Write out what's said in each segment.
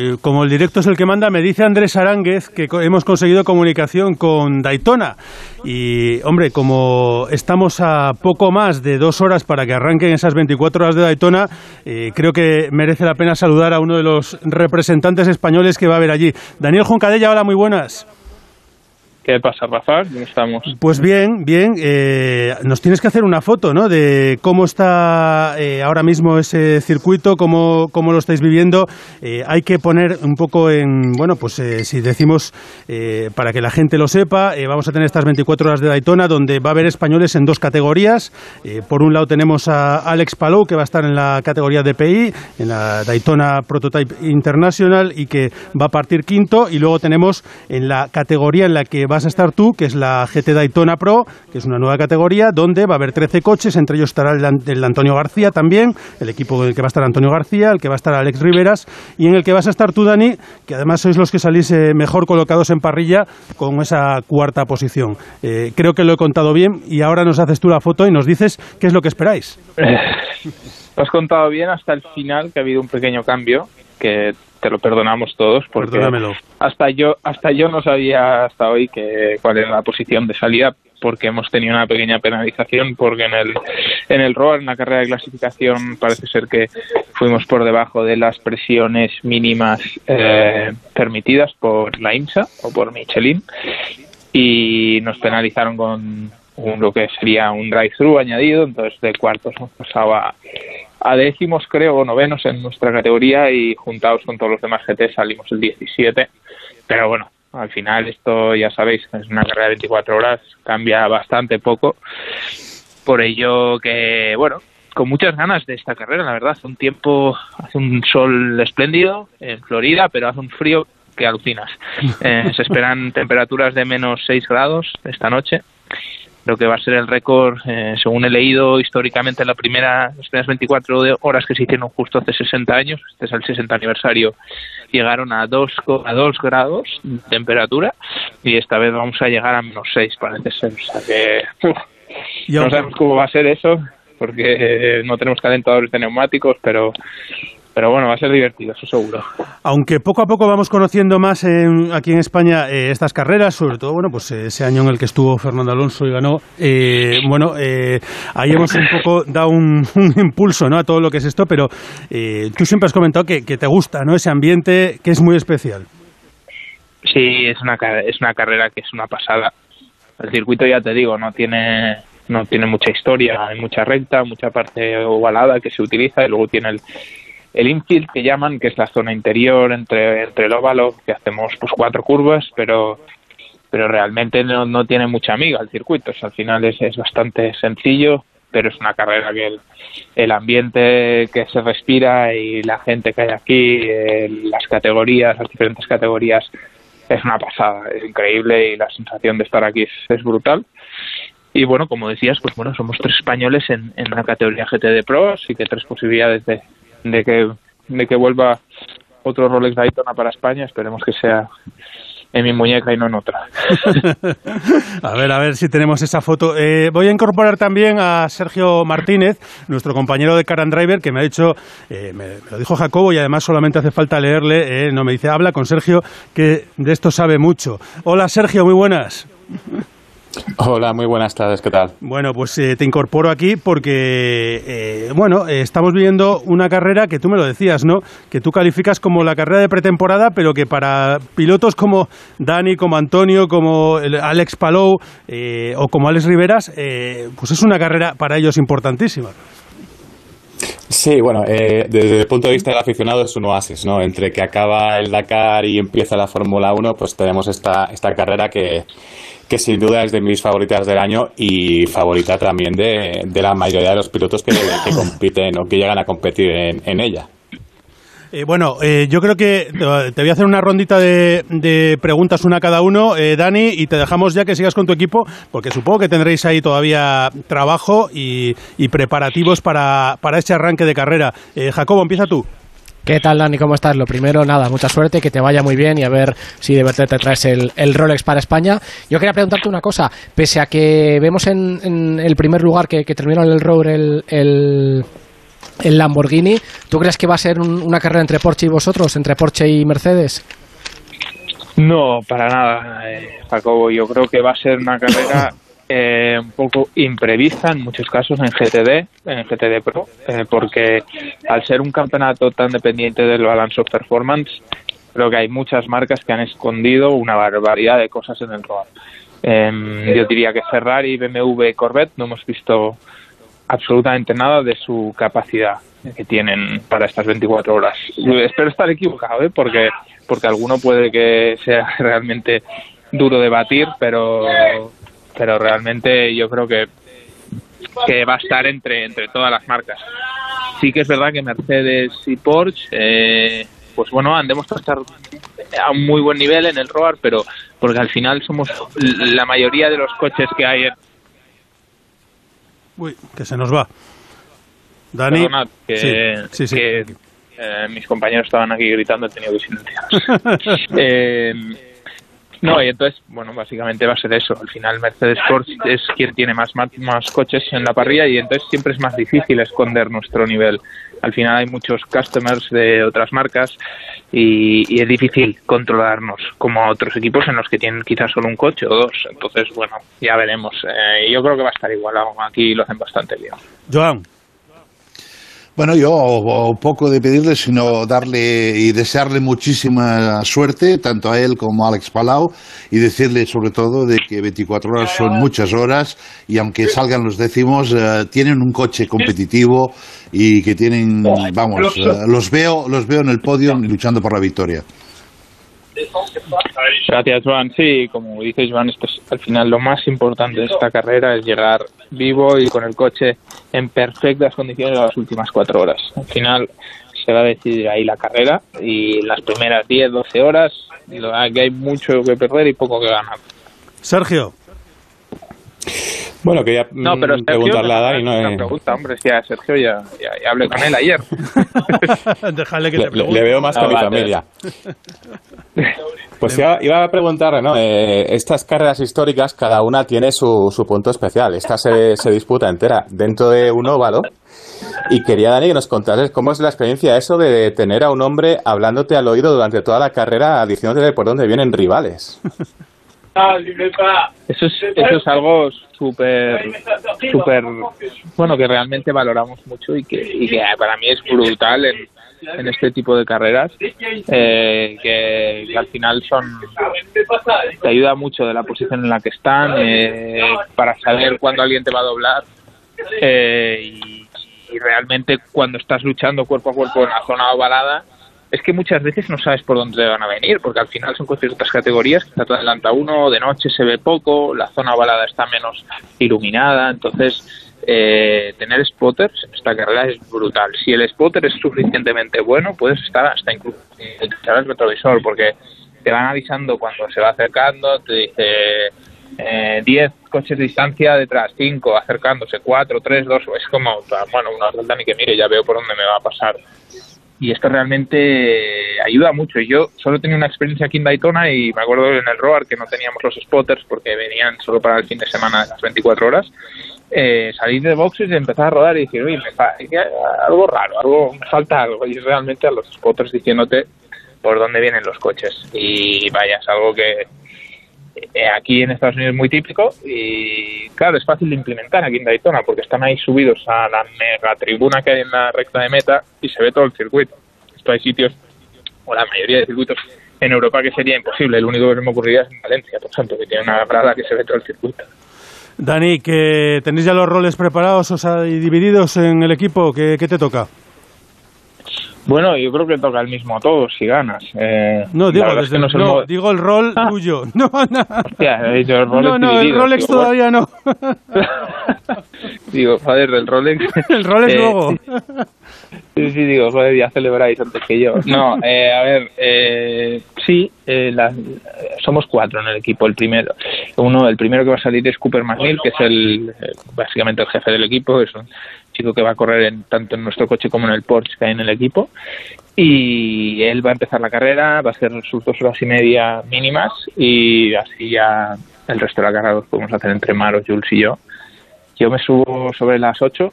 eh, como el directo es el que manda, me dice Andrés Aránguez que hemos conseguido comunicación con Daytona. Y, hombre, como estamos a poco más de dos horas para que arranquen esas 24 horas de Daytona, eh, creo que merece la pena saludar a uno de los representantes españoles que va a haber allí. Daniel Juncadella, hola, muy buenas. ¿Qué pasa, Rafa? ¿Cómo estamos? Pues bien, bien. Eh, nos tienes que hacer una foto, ¿no? De cómo está eh, ahora mismo ese circuito, cómo, cómo lo estáis viviendo. Eh, hay que poner un poco en, bueno, pues si decimos, para que la gente lo sepa, vamos a tener estas 24 horas de Daytona, donde va a haber españoles en dos categorías. por un lado tenemos a Alex Palou, que va a estar en la categoría DPI, en la Daytona Prototype International, y que va a partir quinto. Y luego tenemos en la categoría en la que va vas a estar tú, que es la GT Daytona Pro, que es una nueva categoría, donde va a haber 13 coches, entre ellos estará el, Antonio García también, el equipo en el que va a estar Antonio García, el que va a estar Alex Riveras, y en el que vas a estar tú, Dani, que además sois los que salís eh, mejor colocados en parrilla con esa cuarta posición. Eh, creo que lo he contado bien y ahora nos haces tú la foto y nos dices qué es lo que esperáis. Lo has contado bien hasta el final, que ha habido un pequeño cambio, que te lo perdonamos todos porque hasta yo hasta yo no sabía hasta hoy que cuál era la posición de salida porque hemos tenido una pequeña penalización porque en el en el ROAR en la carrera de clasificación parece ser que fuimos por debajo de las presiones mínimas eh, permitidas por la IMSA o por Michelin y nos penalizaron con lo que sería un drive-thru añadido entonces de cuartos nos pasaba a décimos, creo, o novenos en nuestra categoría y juntados con todos los demás GT salimos el 17. Pero bueno, al final esto ya sabéis, es una carrera de 24 horas, cambia bastante poco. Por ello que, bueno, con muchas ganas de esta carrera, la verdad. Hace un tiempo, hace un sol espléndido en Florida, pero hace un frío que alucinas. Eh, se esperan temperaturas de menos 6 grados esta noche lo que va a ser el récord, eh, según he leído históricamente, la primera, las primeras 24 horas que se hicieron justo hace 60 años, este es el 60 aniversario, llegaron a 2, a 2 grados de temperatura y esta vez vamos a llegar a menos 6, parece ser. O sea que, no sabemos cómo va a ser eso, porque no tenemos calentadores de neumáticos, pero pero bueno, va a ser divertido, eso seguro. Aunque poco a poco vamos conociendo más aquí en España eh, estas carreras, sobre todo, bueno, pues ese año en el que estuvo Fernando Alonso y ganó, eh, bueno, eh, ahí hemos un poco dado un, impulso, ¿no? A todo lo que es esto, pero tú siempre has comentado que, te gusta, ¿no? Ese ambiente que es muy especial. Sí, es una es una carrera que es una pasada. El circuito ya te digo, no tiene no tiene mucha historia, hay mucha recta, mucha parte ovalada que se utiliza y luego tiene el el infield que llaman, que es la zona interior entre, entre el óvalo, que hacemos pues cuatro curvas, pero pero realmente no, no tiene mucha amiga el circuito. al final es, es bastante sencillo, pero es una carrera que el, el, ambiente que se respira y la gente que hay aquí, las categorías, las diferentes categorías, es una pasada, es increíble y la sensación de estar aquí es, es brutal. Y bueno, como decías, pues bueno, somos tres españoles en, en la categoría GT de Pro, así que tres posibilidades de, de que, de que vuelva otro Rolex Daytona para España. Esperemos que sea en mi muñeca y no en otra. a ver, a ver si tenemos esa foto. Eh, voy a incorporar también a Sergio Martínez, nuestro compañero de Car and Driver, que me ha dicho, eh, me, lo dijo Jacobo y además solamente hace falta leerle, eh, no me dice, habla con Sergio, que de esto sabe mucho. Hola Sergio, muy buenas. Hola, muy buenas tardes, ¿qué tal? Bueno, pues eh, te incorporo aquí porque, eh, bueno, eh, estamos viviendo una carrera que tú me lo decías, ¿no? Que tú calificas como la carrera de pretemporada, pero que para pilotos como Dani, como Antonio, como Alex Palou o como Alex Riveras, pues es una carrera para ellos importantísima. Sí, bueno, desde el punto de vista del aficionado es un oasis, ¿no? Entre que acaba el Dakar y empieza la Fórmula 1, pues tenemos esta, esta carrera que que sin duda es de mis favoritas del año y favorita también de, la mayoría de los pilotos que, compiten o que llegan a competir en, ella. Eh, bueno, eh, yo creo que te voy a hacer una rondita de, preguntas una a cada uno, eh, Dani, y te dejamos ya que sigas con tu equipo, porque supongo que tendréis ahí todavía trabajo y, preparativos para, este arranque de carrera. Jacobo, empieza tú. ¿Qué tal, Dani? ¿Cómo estás? Lo primero, nada, mucha suerte, que te vaya muy bien y a ver si de verdad te traes el, Rolex para España. Yo quería preguntarte una cosa, pese a que vemos en, el primer lugar que, que terminó en el Rover el Lamborghini. ¿Tú crees que va a ser una carrera entre Porsche y vosotros, entre Porsche y Mercedes? No, para nada, eh, Jacobo. Yo creo que va a ser una carrera eh, un poco imprevista en muchos casos en GTD, en GTD Pro, eh, porque al ser un campeonato tan dependiente del balance of performance, creo que hay muchas marcas que han escondido una barbaridad de cosas en el ROAD. Em, yo diría que Ferrari, BMW, Corvette no hemos visto absolutamente nada de su capacidad que tienen para estas 24 horas. espero estar equivocado, ¿eh? porque porque alguno puede que sea realmente duro de batir, pero pero realmente yo creo que que va a estar entre entre todas las marcas. Sí que es verdad que Mercedes y Porsche, eh, pues bueno, han demostrado estar a un muy buen nivel en el ROAR, pero porque al final somos la mayoría de los coches que hay en... Uy, que se nos va. Dani, que, sí, sí, eh, mis compañeros estaban aquí gritando, he tenido que silenciar. eh, no, y entonces, bueno, básicamente va a ser eso. Al final Mercedes Porsche es quien tiene más, más, coches en la parrilla y entonces siempre es más difícil esconder nuestro nivel. Al final hay muchos customers de otras marcas y, es difícil controlarnos como otros equipos en los que tienen quizás solo un coche o dos. Entonces, bueno, ya veremos. Eh, yo creo que va a estar igual. Aquí lo hacen bastante bien. Joan. Bueno, yo poco de pedirle, sino darle y desearle muchísima suerte, tanto a él como a Alex Palau, y decirle sobre todo de que 24 horas son muchas horas y aunque salgan los décimos, eh, tienen un coche competitivo y que tienen, vamos, eh, los veo, los veo en el podio luchando por la victoria. Gracias, Juan. Sí, como dices, Juan, esto es, al final lo más importante de esta carrera es llegar vivo y con el coche en perfectas condiciones a las últimas cuatro horas. Al final se va a decidir ahí la carrera y las primeras 10, 12 horas que hay mucho que perder y poco que ganar. Sergio. Bueno, quería no, pero mm, preguntarle a Dani. No, una pregunta, hombre, si a Sergio ya, ya, hablé con él ayer. Déjale que le, te le, veo más que a mi familia. Pues iba, iba, a preguntarle, ¿no? Eh, estas carreras históricas, cada una tiene su, su punto especial. Esta se, se, disputa entera dentro de un óvalo. Y quería, Dani, que nos contases cómo es la experiencia eso de tener a un hombre hablándote al oído durante toda la carrera, diciéndote por dónde vienen rivales. Eso es, eso es algo súper, súper, bueno, que realmente valoramos mucho y que, y que para mí es brutal en, en este tipo de carreras, eh, que, al final son, te ayuda mucho de la posición en la que están, eh, para saber cuándo alguien te va a doblar eh, y, y realmente cuando estás luchando cuerpo a cuerpo en la zona ovalada, es que muchas veces no sabes por dónde van a venir, porque al final son coches de categorías, que te adelanta uno, de noche se ve poco, la zona ovalada está menos iluminada, entonces eh, tener spotters en esta carrera es brutal. Si el spotter es suficientemente bueno, puedes estar hasta incluso utilizar el retrovisor, porque te van avisando cuando se va acercando, te dice 10 eh, coches de distancia detrás, 5 acercándose, 4, 3, 2, es como, bueno, una vuelta ni que mire, ya veo por dónde me va a pasar y esto realmente ayuda mucho. Yo solo tenía una experiencia aquí en Daytona y me acuerdo en el Roar que no teníamos los spotters porque venían solo para el fin de semana las 24 horas. Eh, salir de boxes y empezar a rodar y decir, oye, me falta algo raro, algo, me falta algo. Y realmente a los spotters diciéndote por dónde vienen los coches. Y vaya, es algo que, eh, aquí en Estados Unidos es muy típico y claro, es fácil de implementar aquí en Daytona porque están ahí subidos a la mega tribuna que hay en la recta de meta y se ve todo el circuito. Esto hay sitios, o la mayoría de circuitos en Europa que sería imposible. El único que se me ocurriría es en Valencia, por ejemplo, que tiene una prada que se ve todo el circuito. Dani, que tenéis ya los roles preparados, o divididos en el equipo, ¿qué, qué te toca? Bueno, yo creo que toca el mismo a todos si ganas. Eh, no, digo, no, digo el rol ah. tuyo. No, no. el no, no, el Rolex todavía no. digo, joder, el Rolex. el Rolex eh, luego. sí, sí, digo, joder, ya celebráis antes que yo. No, eh, a ver, eh, sí, eh, somos cuatro en el equipo. El primero, uno, el primero que va a salir es Cooper McNeil, que es el básicamente el jefe del equipo. Es un chico que va a correr en, tanto en nuestro coche como en el Porsche que hay en el equipo. Y él va a empezar la carrera, va a hacer sus dos horas y media mínimas y así ya el resto de la carrera lo podemos hacer entre Maros, Jules y yo. Yo me subo sobre las ocho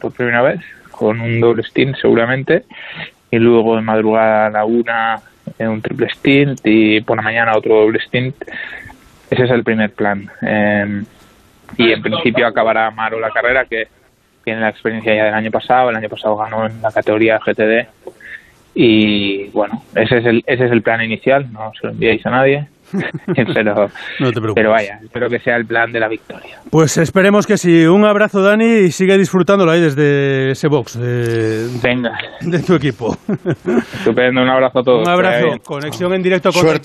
por primera vez con un doble stint seguramente, y luego de madrugada a la una un triple stint y por la mañana otro doble stint. Ese es el primer plan. Em, y en principio acabará Maro la carrera, que tiene la experiencia ya del año pasado. El año pasado ganó en la categoría GTD. Y bueno, ese es el, ese es el plan inicial. No se lo enviáis a nadie. pero, pero vaya, espero que sea el plan de la victoria. Pues esperemos que sí. Un abrazo, Dani, y sigue disfrutándolo ahí desde ese box de, Venga. de tu equipo. Estupendo, un abrazo a todos. Un abrazo. Conexión en directo con el